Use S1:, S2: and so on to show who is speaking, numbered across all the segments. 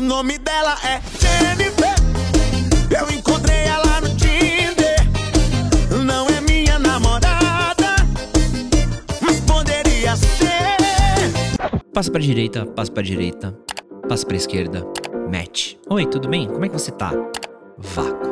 S1: O nome dela é Jennifer. Eu encontrei ela no Tinder. Não é minha namorada, mas poderia ser.
S2: Passa pra direita, passa pra direita, passa pra esquerda. Match. Oi, tudo bem? Como é que você tá? Vácuo.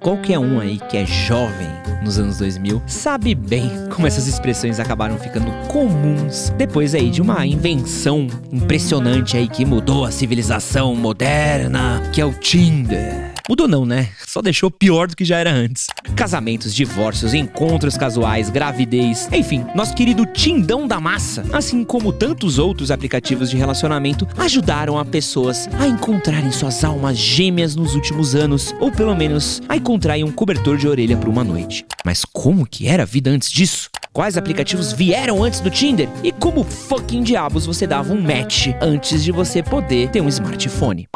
S2: Qualquer um aí que é jovem nos anos 2000 sabe bem como essas expressões acabaram ficando comuns depois aí de uma invenção impressionante aí que mudou a civilização moderna, que é o Tinder. Mudou não, né? Só deixou pior do que já era antes. Casamentos, divórcios, encontros casuais, gravidez, enfim, nosso querido Tindão da Massa, assim como tantos outros aplicativos de relacionamento, ajudaram a pessoas a encontrarem suas almas gêmeas nos últimos anos, ou pelo menos a encontrarem um cobertor de orelha por uma noite. Mas como que era a vida antes disso? Quais aplicativos vieram antes do Tinder? E como fucking diabos você dava um match antes de você poder ter um smartphone?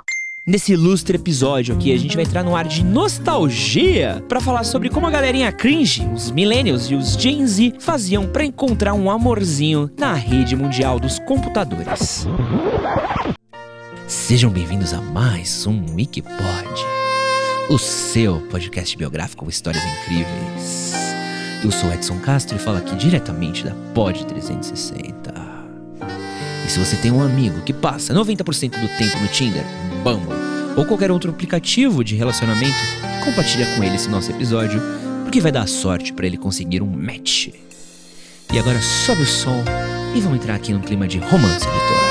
S2: Nesse ilustre episódio aqui, a gente vai entrar no ar de nostalgia para falar sobre como a galerinha cringe, os millennials e os Gen Z faziam para encontrar um amorzinho na rede mundial dos computadores. Sejam bem-vindos a mais um Wikipod, o seu podcast biográfico com histórias incríveis. Eu sou Edson Castro e falo aqui diretamente da Pod 360. E se você tem um amigo que passa 90% do tempo no Tinder, Bumble ou qualquer outro aplicativo de relacionamento, compartilha com ele esse nosso episódio, porque vai dar sorte para ele conseguir um match. E agora sobe o som e vamos entrar aqui num clima de romance, editor.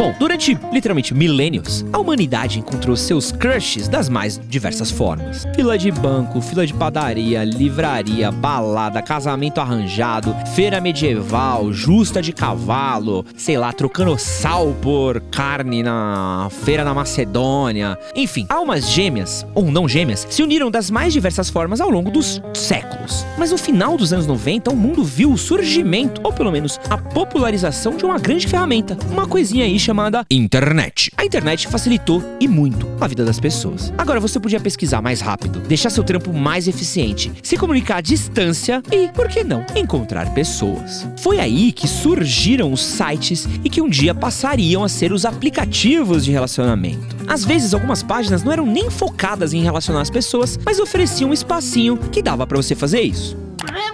S2: Bom, durante literalmente milênios, a humanidade encontrou seus crushes das mais diversas formas. Fila de banco, fila de padaria, livraria, balada, casamento arranjado, feira medieval, justa de cavalo, sei lá, trocando sal por carne na feira na Macedônia. Enfim, almas gêmeas, ou não gêmeas, se uniram das mais diversas formas ao longo dos séculos. Mas no final dos anos 90, o mundo viu o surgimento, ou pelo menos a popularização de uma grande ferramenta, uma coisinha aí chamada internet. A internet facilitou e muito a vida das pessoas. Agora você podia pesquisar mais rápido, deixar seu trampo mais eficiente, se comunicar à distância e, por que não, encontrar pessoas. Foi aí que surgiram os sites e que um dia passariam a ser os aplicativos de relacionamento. Às vezes algumas páginas não eram nem focadas em relacionar as pessoas, mas ofereciam um espacinho que dava para você fazer isso.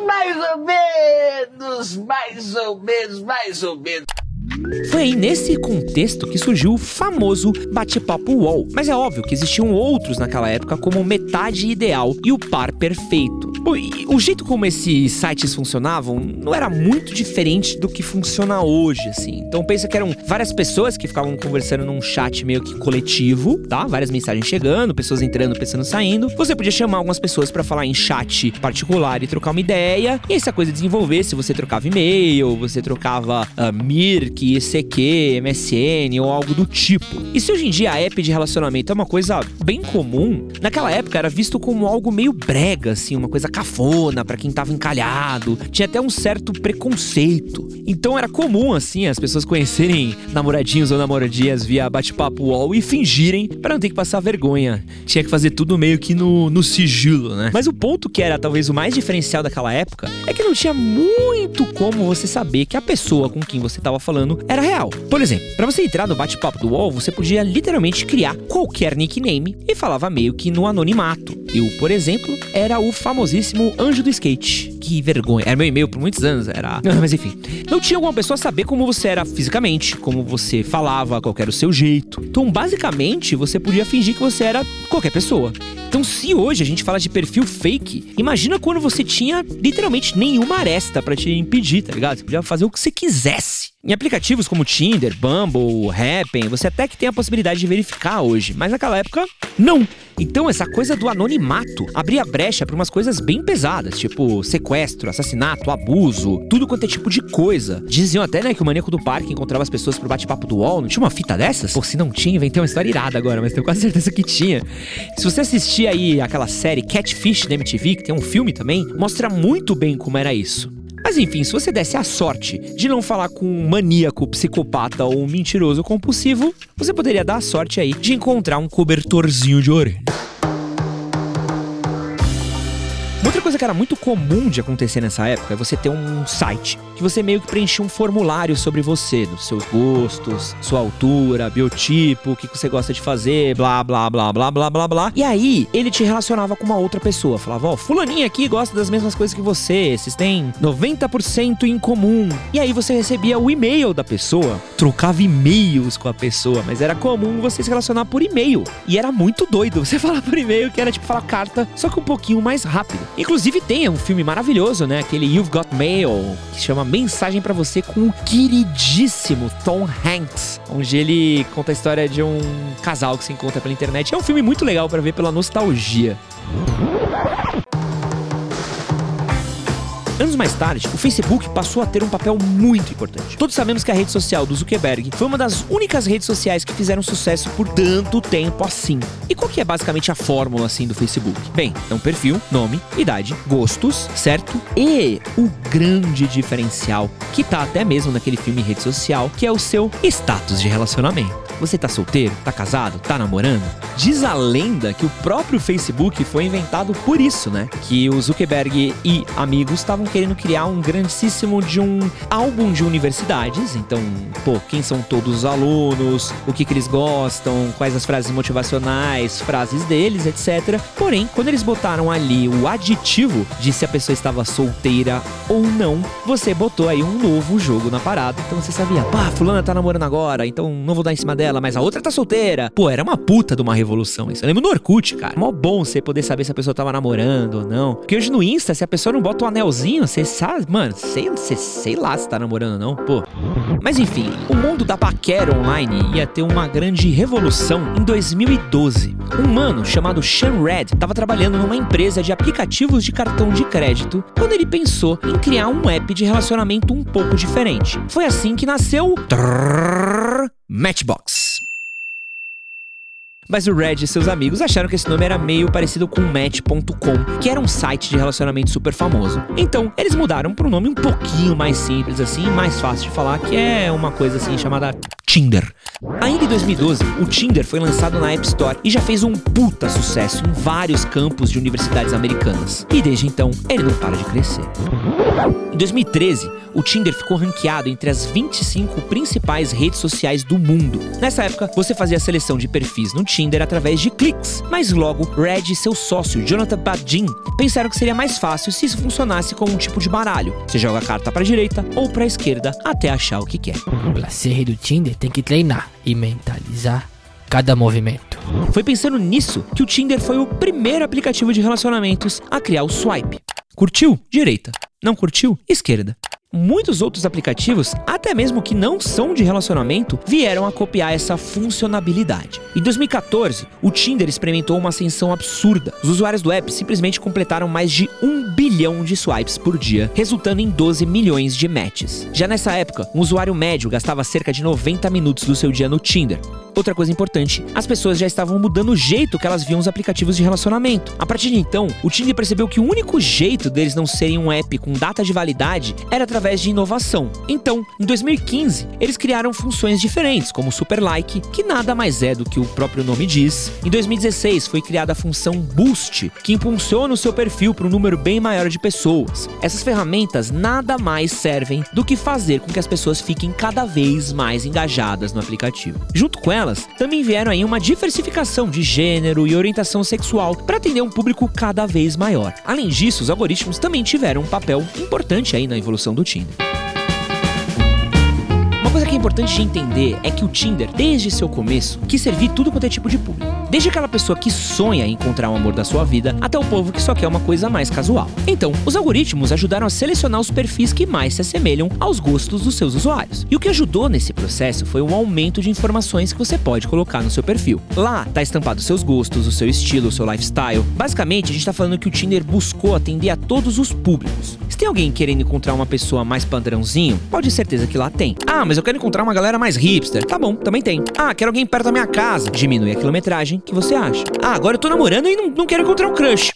S3: Mais ou menos, mais ou menos, mais ou menos.
S2: Foi aí nesse contexto que surgiu o famoso bate-papo UOL. Mas é óbvio que existiam outros naquela época como metade ideal e o par perfeito. O jeito como esses sites funcionavam não era muito diferente do que funciona hoje, assim. Então pensa que eram várias pessoas que ficavam conversando num chat meio que coletivo, tá? Várias mensagens chegando, pessoas entrando, pessoas saindo. Você podia chamar algumas pessoas para falar em chat particular e trocar uma ideia. E essa coisa desenvolvesse, você trocava e-mail, você trocava uh, Mirk, ICQ, MSN ou algo do tipo. E se hoje em dia a app de relacionamento é uma coisa bem comum, naquela época era visto como algo meio brega, assim, uma coisa cafona para quem tava encalhado. Tinha até um certo preconceito. Então era comum, assim, as pessoas conhecerem namoradinhos ou namoradinhas via bate-papo UOL e fingirem para não ter que passar vergonha. Tinha que fazer tudo meio que no, no sigilo, né? Mas o ponto que era talvez o mais diferencial daquela época é que não tinha muito como você saber que a pessoa com quem você tava falando era real. Por exemplo, para você entrar no bate-papo do UOL, você podia literalmente criar qualquer nickname e falava meio que no anonimato. Eu, por exemplo, era o famosíssimo Anjo do Skate. Que vergonha. Era meu e-mail por muitos anos, era. Mas enfim. Não tinha alguma pessoa saber como você era fisicamente, como você falava, qual era o seu jeito. Então, basicamente, você podia fingir que você era qualquer pessoa. Então, se hoje a gente fala de perfil fake, imagina quando você tinha literalmente nenhuma aresta para te impedir, tá ligado? Você podia fazer o que você quisesse. Em aplicativos como Tinder, Bumble, Happn, você até que tem a possibilidade de verificar hoje, mas naquela época, não. Então, essa coisa do anonimato abria brecha para umas coisas bem pesadas, tipo sequestro, assassinato, abuso, tudo quanto é tipo de coisa. Diziam até, né, que o maníaco do parque encontrava as pessoas pro bate-papo do UOL. Não tinha uma fita dessas? Pô, se não tinha, inventei uma história irada agora, mas tenho quase certeza que tinha. Se você assistir aí aquela série Catfish da MTV, que tem um filme também, mostra muito bem como era isso. Mas enfim, se você desse a sorte de não falar com um maníaco, psicopata ou um mentiroso compulsivo, você poderia dar a sorte aí de encontrar um cobertorzinho de orelha. Coisa que era muito comum de acontecer nessa época é você ter um site que você meio que preenchia um formulário sobre você, dos seus gostos, sua altura, biotipo, o que você gosta de fazer, blá blá blá blá blá blá blá. E aí ele te relacionava com uma outra pessoa, falava: "Ó, oh, fulaninha aqui gosta das mesmas coisas que você, vocês têm 90% em comum". E aí você recebia o e-mail da pessoa, trocava e-mails com a pessoa, mas era comum você se relacionar por e-mail. E era muito doido você falar por e-mail, que era tipo falar carta, só que um pouquinho mais rápido. Inclusive tem um filme maravilhoso, né? Aquele You've Got Mail, que chama Mensagem para Você com o queridíssimo Tom Hanks, onde ele conta a história de um casal que se encontra pela internet. É um filme muito legal para ver pela nostalgia. Anos mais tarde, o Facebook passou a ter um papel muito importante. Todos sabemos que a rede social do Zuckerberg foi uma das únicas redes sociais que fizeram sucesso por tanto tempo assim. E qual que é basicamente a fórmula assim do Facebook? Bem, é um perfil, nome, idade, gostos, certo? E o grande diferencial, que tá até mesmo naquele filme Rede Social, que é o seu status de relacionamento. Você tá solteiro? Tá casado? Tá namorando? Diz a lenda que o próprio Facebook foi inventado por isso, né? Que o Zuckerberg e amigos estavam querendo criar um grandíssimo de um álbum de universidades. Então, pô, quem são todos os alunos, o que, que eles gostam, quais as frases motivacionais, frases deles, etc. Porém, quando eles botaram ali o aditivo de se a pessoa estava solteira ou não, você botou aí um novo jogo na parada. Então você sabia, pá, fulana tá namorando agora, então não vou dar em cima dela mas a outra tá solteira. Pô, era uma puta de uma revolução isso. Eu lembro no Orkut, cara. Mó bom você poder saber se a pessoa tava namorando ou não. Porque hoje no Insta, se a pessoa não bota o um anelzinho, você sabe, mano, sei, sei, sei lá se tá namorando ou não. Pô. Mas enfim, o mundo da paquera online ia ter uma grande revolução em 2012. Um mano chamado Sean Red tava trabalhando numa empresa de aplicativos de cartão de crédito quando ele pensou em criar um app de relacionamento um pouco diferente. Foi assim que nasceu Matchbox. Mas o Red e seus amigos acharam que esse nome era meio parecido com Match.com, que era um site de relacionamento super famoso. Então, eles mudaram para um nome um pouquinho mais simples assim, mais fácil de falar, que é uma coisa assim chamada Tinder. Ainda em 2012, o Tinder foi lançado na App Store e já fez um puta sucesso em vários campos de universidades americanas. E desde então, ele não para de crescer. Em 2013, o Tinder ficou ranqueado entre as 25 principais redes sociais do mundo. Nessa época, você fazia a seleção de perfis no Tinder através de cliques, mas logo Red e seu sócio, Jonathan Badin, pensaram que seria mais fácil se isso funcionasse como um tipo de baralho. Você joga a carta para a direita ou para a esquerda até achar o que quer.
S4: O placer do Tinder tem que treinar e mentalizar cada movimento.
S2: Foi pensando nisso que o Tinder foi o primeiro aplicativo de relacionamentos a criar o swipe. Curtiu? Direita. Não curtiu? Esquerda. Muitos outros aplicativos, até mesmo que não são de relacionamento, vieram a copiar essa funcionalidade. Em 2014, o Tinder experimentou uma ascensão absurda. Os usuários do app simplesmente completaram mais de um bilhão de swipes por dia, resultando em 12 milhões de matches. Já nessa época, um usuário médio gastava cerca de 90 minutos do seu dia no Tinder. Outra coisa importante, as pessoas já estavam mudando o jeito que elas viam os aplicativos de relacionamento. A partir de então, o Tinder percebeu que o único jeito deles não serem um app com data de validade era através de inovação. Então, em 2015, eles criaram funções diferentes, como o Super Like, que nada mais é do que o próprio nome diz. Em 2016, foi criada a função Boost, que impulsiona o seu perfil para um número bem maior de pessoas. Essas ferramentas nada mais servem do que fazer com que as pessoas fiquem cada vez mais engajadas no aplicativo. Junto com também vieram aí uma diversificação de gênero e orientação sexual para atender um público cada vez maior. Além disso, os algoritmos também tiveram um papel importante aí na evolução do Tinder. Uma coisa que é importante de entender é que o Tinder, desde seu começo, quis servir tudo quanto é tipo de público. Desde aquela pessoa que sonha em encontrar o amor da sua vida, até o povo que só quer uma coisa mais casual. Então, os algoritmos ajudaram a selecionar os perfis que mais se assemelham aos gostos dos seus usuários. E o que ajudou nesse processo foi o aumento de informações que você pode colocar no seu perfil. Lá tá estampado seus gostos, o seu estilo, o seu lifestyle. Basicamente, a gente tá falando que o Tinder buscou atender a todos os públicos. Se tem alguém querendo encontrar uma pessoa mais padrãozinho, pode ter certeza que lá tem. Ah, mas eu quero encontrar uma galera mais hipster. Tá bom, também tem. Ah, quero alguém perto da minha casa. Diminui a quilometragem que você acha. Ah, agora eu tô namorando e não, não quero encontrar um crush.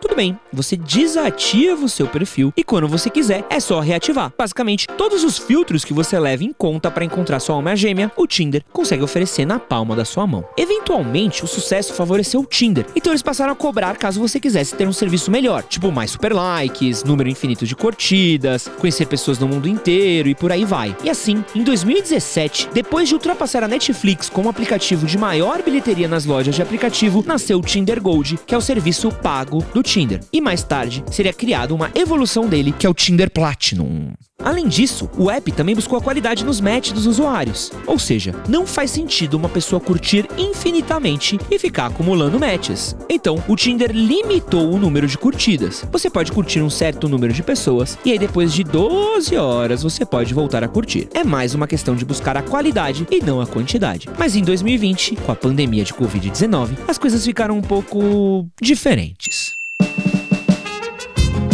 S2: Tudo bem, você desativa o seu perfil e quando você quiser é só reativar. Basicamente, todos os filtros que você leva em conta para encontrar sua alma gêmea, o Tinder consegue oferecer na palma da sua mão. Eventualmente, o sucesso favoreceu o Tinder, então eles passaram a cobrar caso você quisesse ter um serviço melhor, tipo mais super likes, número infinito de curtidas, conhecer pessoas no mundo inteiro e por aí vai. E assim, em 2017, depois de ultrapassar a Netflix como aplicativo de maior bilheteria nas lojas de aplicativo, nasceu o Tinder Gold, que é o serviço pago do Tinder. E mais tarde seria criado uma evolução dele, que é o Tinder Platinum. Além disso, o app também buscou a qualidade nos matches dos usuários. Ou seja, não faz sentido uma pessoa curtir infinitamente e ficar acumulando matches. Então, o Tinder limitou o número de curtidas. Você pode curtir um certo número de pessoas e aí depois de 12 horas você pode voltar a curtir. É mais uma questão de buscar a qualidade e não a quantidade. Mas em 2020, com a pandemia de Covid-19, as coisas ficaram um pouco diferentes.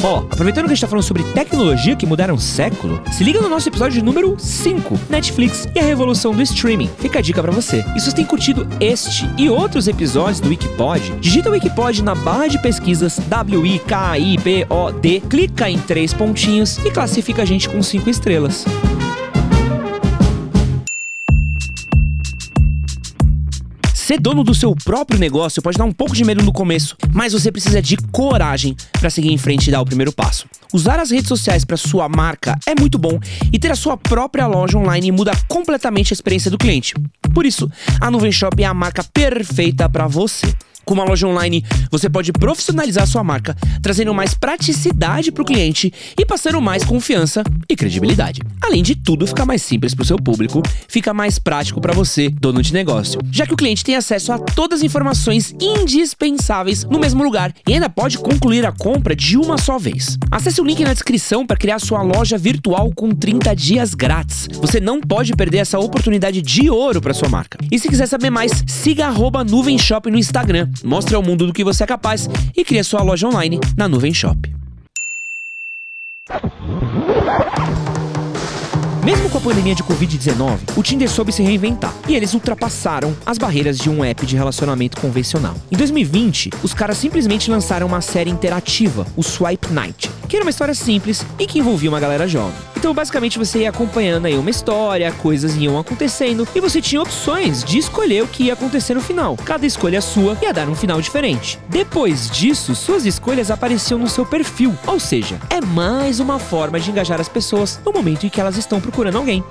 S2: Ó, aproveitando que a gente tá falando sobre tecnologia que mudaram o século, se liga no nosso episódio número 5, Netflix e a revolução do streaming. Fica a dica para você. E se você tem curtido este e outros episódios do Wikipod, digita o Wikipod na barra de pesquisas W-I-K-I-P-O-D, clica em três pontinhos e classifica a gente com cinco estrelas. Ser dono do seu próprio negócio pode dar um pouco de medo no começo, mas você precisa de coragem para seguir em frente e dar o primeiro passo. Usar as redes sociais para sua marca é muito bom e ter a sua própria loja online muda completamente a experiência do cliente. Por isso, a Nuvem Shop é a marca perfeita para você. Com uma loja online, você pode profissionalizar sua marca, trazendo mais praticidade para o cliente e passando mais confiança e credibilidade. Além de tudo, fica mais simples para o seu público, fica mais prático para você, dono de negócio, já que o cliente tem acesso a todas as informações indispensáveis no mesmo lugar e ainda pode concluir a compra de uma só vez. Acesse o link na descrição para criar sua loja virtual com 30 dias grátis. Você não pode perder essa oportunidade de ouro para sua marca. E se quiser saber mais, siga arroba Nuvem Shop no Instagram. Mostre ao mundo do que você é capaz e crie sua loja online na Nuvem Shop. Mesmo com a pandemia de Covid-19, o Tinder soube se reinventar e eles ultrapassaram as barreiras de um app de relacionamento convencional. Em 2020, os caras simplesmente lançaram uma série interativa, o Swipe Night, que era uma história simples e que envolvia uma galera jovem. Então, basicamente, você ia acompanhando aí uma história, coisas iam acontecendo e você tinha opções de escolher o que ia acontecer no final. Cada escolha sua ia dar um final diferente. Depois disso, suas escolhas apareciam no seu perfil, ou seja, é mais uma forma de engajar as pessoas no momento em que elas estão procurando alguém.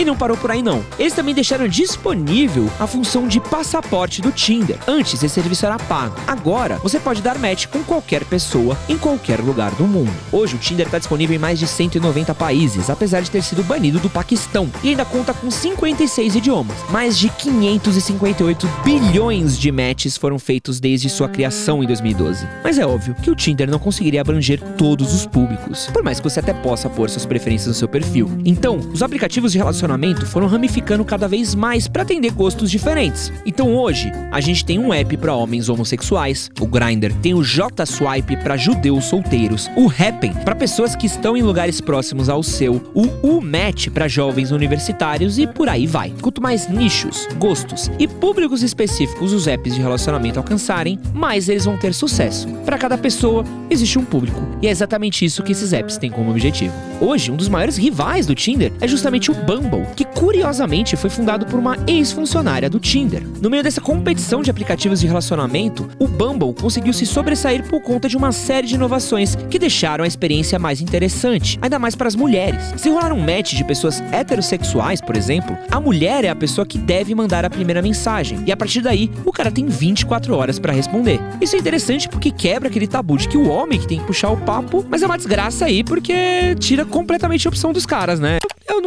S2: E não parou por aí não. Eles também deixaram disponível a função de passaporte do Tinder. Antes esse serviço era pago. Agora você pode dar match com qualquer pessoa em qualquer lugar do mundo. Hoje o Tinder está disponível em mais de 190 países, apesar de ter sido banido do Paquistão e ainda conta com 56 idiomas. Mais de 558 bilhões de matches foram feitos desde sua criação em 2012. Mas é óbvio que o Tinder não conseguiria abranger todos os públicos, por mais que você até possa pôr suas preferências no seu perfil. Então, os aplicativos de relacionamento foram ramificando cada vez mais para atender gostos diferentes. Então hoje, a gente tem um app para homens homossexuais, o Grindr, tem o J-Swipe para judeus solteiros, o Happn para pessoas que estão em lugares próximos ao seu, o U-Match para jovens universitários e por aí vai. Quanto mais nichos, gostos e públicos específicos os apps de relacionamento alcançarem, mais eles vão ter sucesso. Para cada pessoa existe um público e é exatamente isso que esses apps têm como objetivo. Hoje, um dos maiores rivais do Tinder é justamente o Bumble, que curiosamente foi fundado por uma ex-funcionária do Tinder. No meio dessa competição de aplicativos de relacionamento, o Bumble conseguiu se sobressair por conta de uma série de inovações que deixaram a experiência mais interessante, ainda mais para as mulheres. Se rolar um match de pessoas heterossexuais, por exemplo, a mulher é a pessoa que deve mandar a primeira mensagem, e a partir daí, o cara tem 24 horas para responder. Isso é interessante porque quebra aquele tabu de que o homem que tem que puxar o papo, mas é uma desgraça aí porque tira completamente a opção dos caras, né?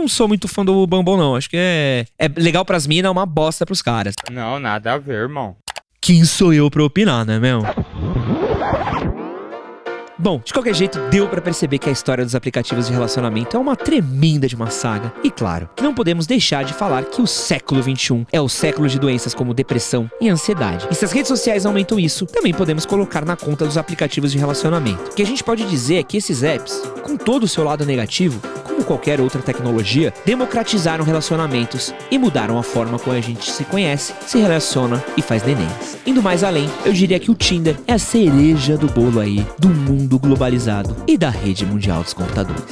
S2: Não sou muito fã do Bumble, não. Acho que é, é legal pras minas, é uma bosta pros caras.
S5: Não, nada a ver, irmão.
S2: Quem sou eu pra opinar, né, meu? Bom, de qualquer jeito, deu pra perceber que a história dos aplicativos de relacionamento é uma tremenda de uma saga. E claro, que não podemos deixar de falar que o século 21 é o século de doenças como depressão e ansiedade. E se as redes sociais aumentam isso, também podemos colocar na conta dos aplicativos de relacionamento. O que a gente pode dizer é que esses apps, com todo o seu lado negativo, como qualquer outra tecnologia, democratizaram relacionamentos e mudaram a forma como a gente se conhece, se relaciona e faz nenéns. Indo mais além, eu diria que o Tinder é a cereja do bolo aí do mundo globalizado e da rede mundial dos computadores.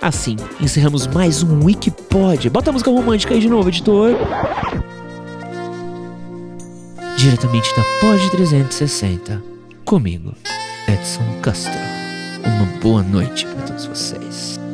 S2: Assim, encerramos mais um Wikipod. Bota a música romântica aí de novo, editor. Diretamente da Pod 360, comigo, Edson Castro. Uma boa noite para todos vocês.